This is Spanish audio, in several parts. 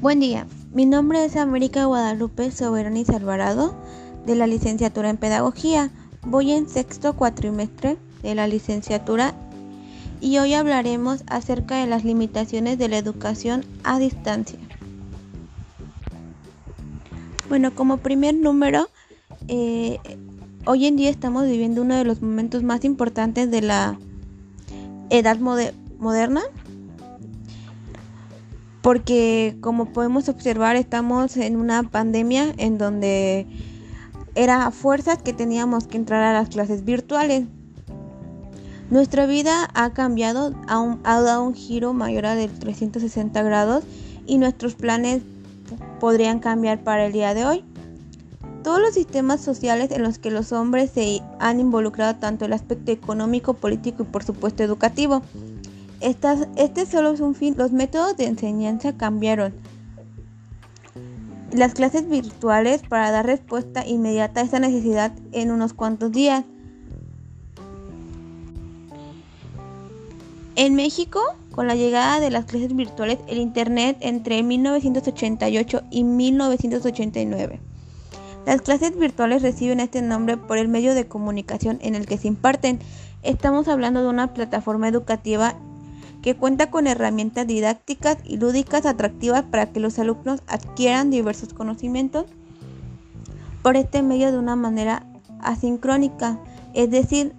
Buen día, mi nombre es América Guadalupe Soberani Alvarado de la licenciatura en Pedagogía. Voy en sexto cuatrimestre de la licenciatura y hoy hablaremos acerca de las limitaciones de la educación a distancia. Bueno, como primer número, eh, hoy en día estamos viviendo uno de los momentos más importantes de la edad moderna porque como podemos observar estamos en una pandemia en donde era a fuerzas que teníamos que entrar a las clases virtuales. Nuestra vida ha cambiado, ha, dado un giro mayor a de 360 grados y nuestros planes podrían cambiar para el día de hoy. Todos los sistemas sociales en los que los hombres se han involucrado tanto el aspecto económico, político y por supuesto educativo este solo es un fin. Los métodos de enseñanza cambiaron. Las clases virtuales para dar respuesta inmediata a esta necesidad en unos cuantos días. En México, con la llegada de las clases virtuales, el Internet entre 1988 y 1989. Las clases virtuales reciben este nombre por el medio de comunicación en el que se imparten. Estamos hablando de una plataforma educativa que cuenta con herramientas didácticas y lúdicas atractivas para que los alumnos adquieran diversos conocimientos por este medio de una manera asincrónica, es decir,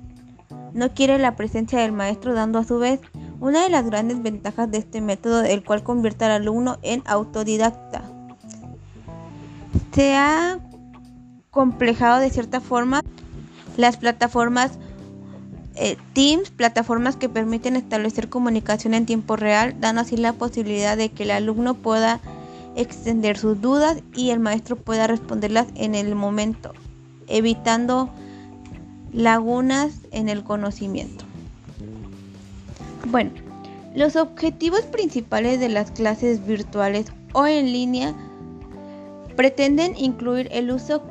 no quiere la presencia del maestro dando a su vez una de las grandes ventajas de este método, el cual convierte al alumno en autodidacta. Se ha complejado de cierta forma las plataformas eh, Teams, plataformas que permiten establecer comunicación en tiempo real, dando así la posibilidad de que el alumno pueda extender sus dudas y el maestro pueda responderlas en el momento, evitando lagunas en el conocimiento. Bueno, los objetivos principales de las clases virtuales o en línea pretenden incluir el uso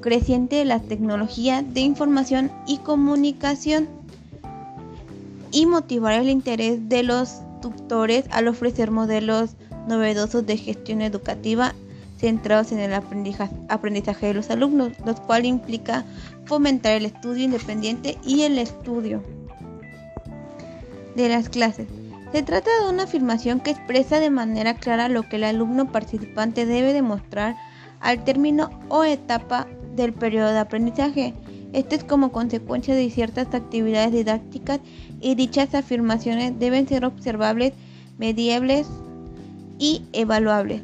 creciente de la tecnología de información y comunicación y motivar el interés de los tutores al ofrecer modelos novedosos de gestión educativa centrados en el aprendizaje de los alumnos, lo cual implica fomentar el estudio independiente y el estudio de las clases. Se trata de una afirmación que expresa de manera clara lo que el alumno participante debe demostrar al término o etapa del periodo de aprendizaje. Esto es como consecuencia de ciertas actividades didácticas y dichas afirmaciones deben ser observables, mediables y evaluables.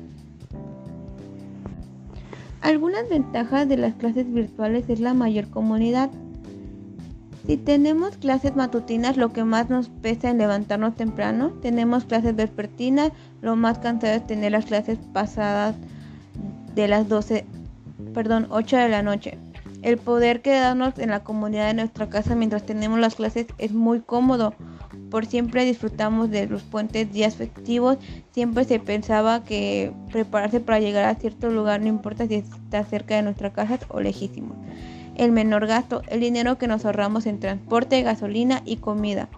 Algunas ventajas de las clases virtuales es la mayor comunidad. Si tenemos clases matutinas, lo que más nos pesa es levantarnos temprano. Tenemos clases vespertinas, lo más cansado es tener las clases pasadas de las 12, perdón, 8 de la noche. El poder quedarnos en la comunidad de nuestra casa mientras tenemos las clases es muy cómodo. Por siempre disfrutamos de los puentes días festivos. Siempre se pensaba que prepararse para llegar a cierto lugar no importa si está cerca de nuestra casa o lejísimo. El menor gasto, el dinero que nos ahorramos en transporte, gasolina y comida.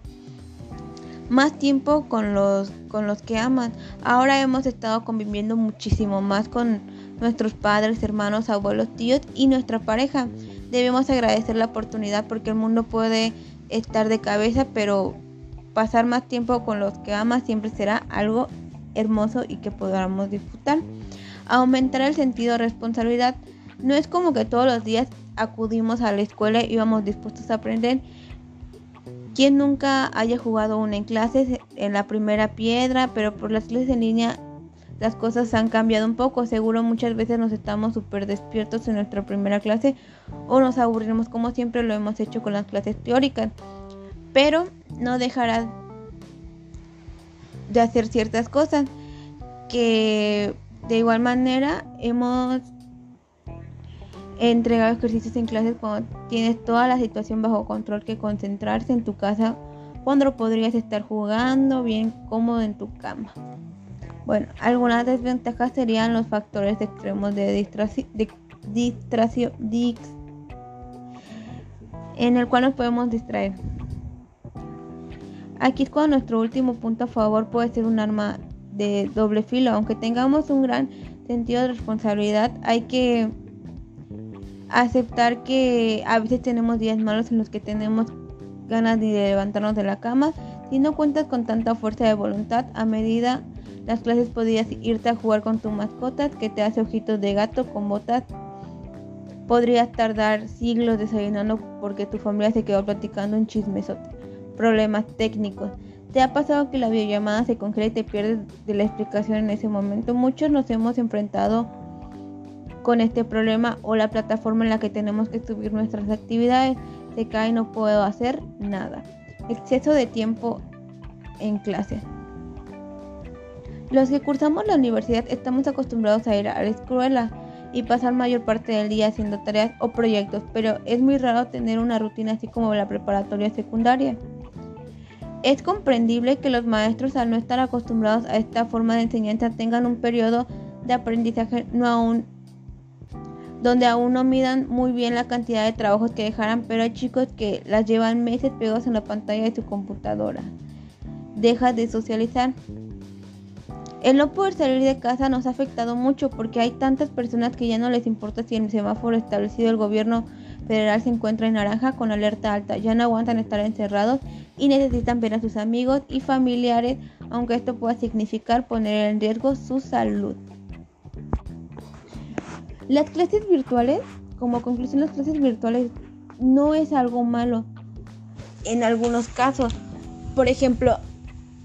Más tiempo con los, con los que aman. Ahora hemos estado conviviendo muchísimo más con nuestros padres, hermanos, abuelos, tíos y nuestra pareja. Debemos agradecer la oportunidad porque el mundo puede estar de cabeza, pero pasar más tiempo con los que amas siempre será algo hermoso y que podamos disfrutar. Aumentar el sentido de responsabilidad. No es como que todos los días acudimos a la escuela y vamos dispuestos a aprender. Quien nunca haya jugado una en clases en la primera piedra, pero por las clases en línea las cosas han cambiado un poco. Seguro muchas veces nos estamos súper despiertos en nuestra primera clase o nos aburrimos como siempre lo hemos hecho con las clases teóricas. Pero no dejará de hacer ciertas cosas que de igual manera hemos entregado ejercicios en clases cuando tienes toda la situación bajo control que concentrarse en tu casa cuando podrías estar jugando bien cómodo en tu cama. Bueno, algunas desventajas serían los factores extremos de distracción, en el cual nos podemos distraer. Aquí es cuando nuestro último punto a favor puede ser un arma de doble filo. Aunque tengamos un gran sentido de responsabilidad, hay que aceptar que a veces tenemos días malos en los que tenemos ganas de levantarnos de la cama. Si no cuentas con tanta fuerza de voluntad, a medida las clases podrías irte a jugar con tu mascota que te hace ojitos de gato con botas. Podrías tardar siglos desayunando porque tu familia se quedó platicando un chismesote. Problemas técnicos. ¿Te ha pasado que la videollamada se congela y te pierdes de la explicación en ese momento? Muchos nos hemos enfrentado con este problema o la plataforma en la que tenemos que subir nuestras actividades se cae y no puedo hacer nada. Exceso de tiempo en clase. Los que cursamos la universidad estamos acostumbrados a ir a la escuela y pasar mayor parte del día haciendo tareas o proyectos, pero es muy raro tener una rutina así como la preparatoria secundaria. Es comprendible que los maestros al no estar acostumbrados a esta forma de enseñanza tengan un periodo de aprendizaje no aún donde aún no midan muy bien la cantidad de trabajos que dejarán, pero hay chicos que las llevan meses pegados en la pantalla de su computadora. Deja de socializar. El no poder salir de casa nos ha afectado mucho porque hay tantas personas que ya no les importa si el semáforo establecido el gobierno federal se encuentra en naranja con alerta alta, ya no aguantan estar encerrados y necesitan ver a sus amigos y familiares, aunque esto pueda significar poner en riesgo su salud. Las clases virtuales, como conclusión, las clases virtuales no es algo malo en algunos casos. Por ejemplo,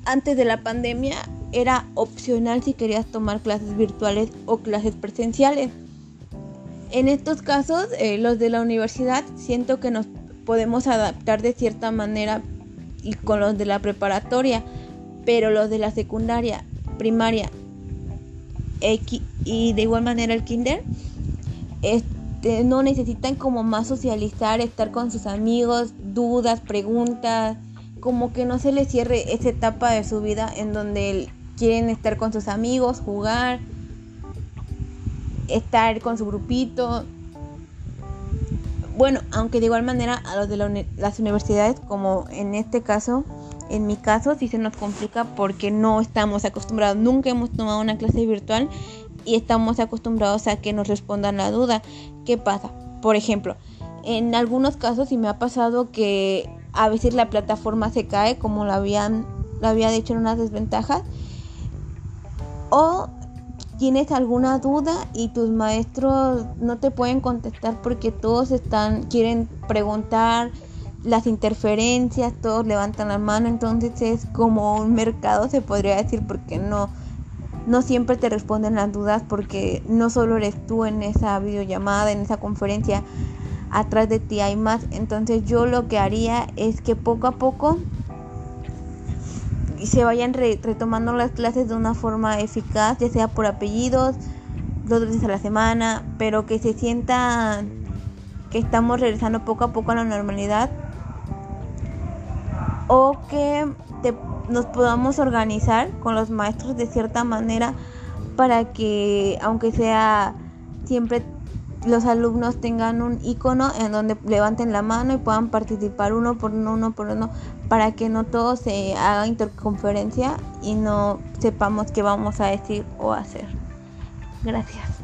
antes de la pandemia era opcional si querías tomar clases virtuales o clases presenciales. En estos casos, eh, los de la universidad siento que nos podemos adaptar de cierta manera y con los de la preparatoria, pero los de la secundaria, primaria y de igual manera el kinder, este, no necesitan como más socializar, estar con sus amigos, dudas, preguntas, como que no se les cierre esa etapa de su vida en donde quieren estar con sus amigos, jugar, estar con su grupito. Bueno, aunque de igual manera a los de las universidades, como en este caso, en mi caso, sí se nos complica porque no estamos acostumbrados, nunca hemos tomado una clase virtual y estamos acostumbrados a que nos respondan la duda. ¿Qué pasa? Por ejemplo, en algunos casos sí me ha pasado que a veces la plataforma se cae como la habían, la había dicho en unas desventajas o tienes alguna duda y tus maestros no te pueden contestar porque todos están quieren preguntar las interferencias, todos levantan la mano, entonces es como un mercado se podría decir porque no no siempre te responden las dudas porque no solo eres tú en esa videollamada, en esa conferencia, atrás de ti hay más. Entonces yo lo que haría es que poco a poco se vayan retomando las clases de una forma eficaz, ya sea por apellidos, dos veces a la semana, pero que se sienta que estamos regresando poco a poco a la normalidad. O que nos podamos organizar con los maestros de cierta manera para que aunque sea siempre los alumnos tengan un icono en donde levanten la mano y puedan participar uno por uno, uno por uno, para que no todo se haga interconferencia y no sepamos qué vamos a decir o hacer. Gracias.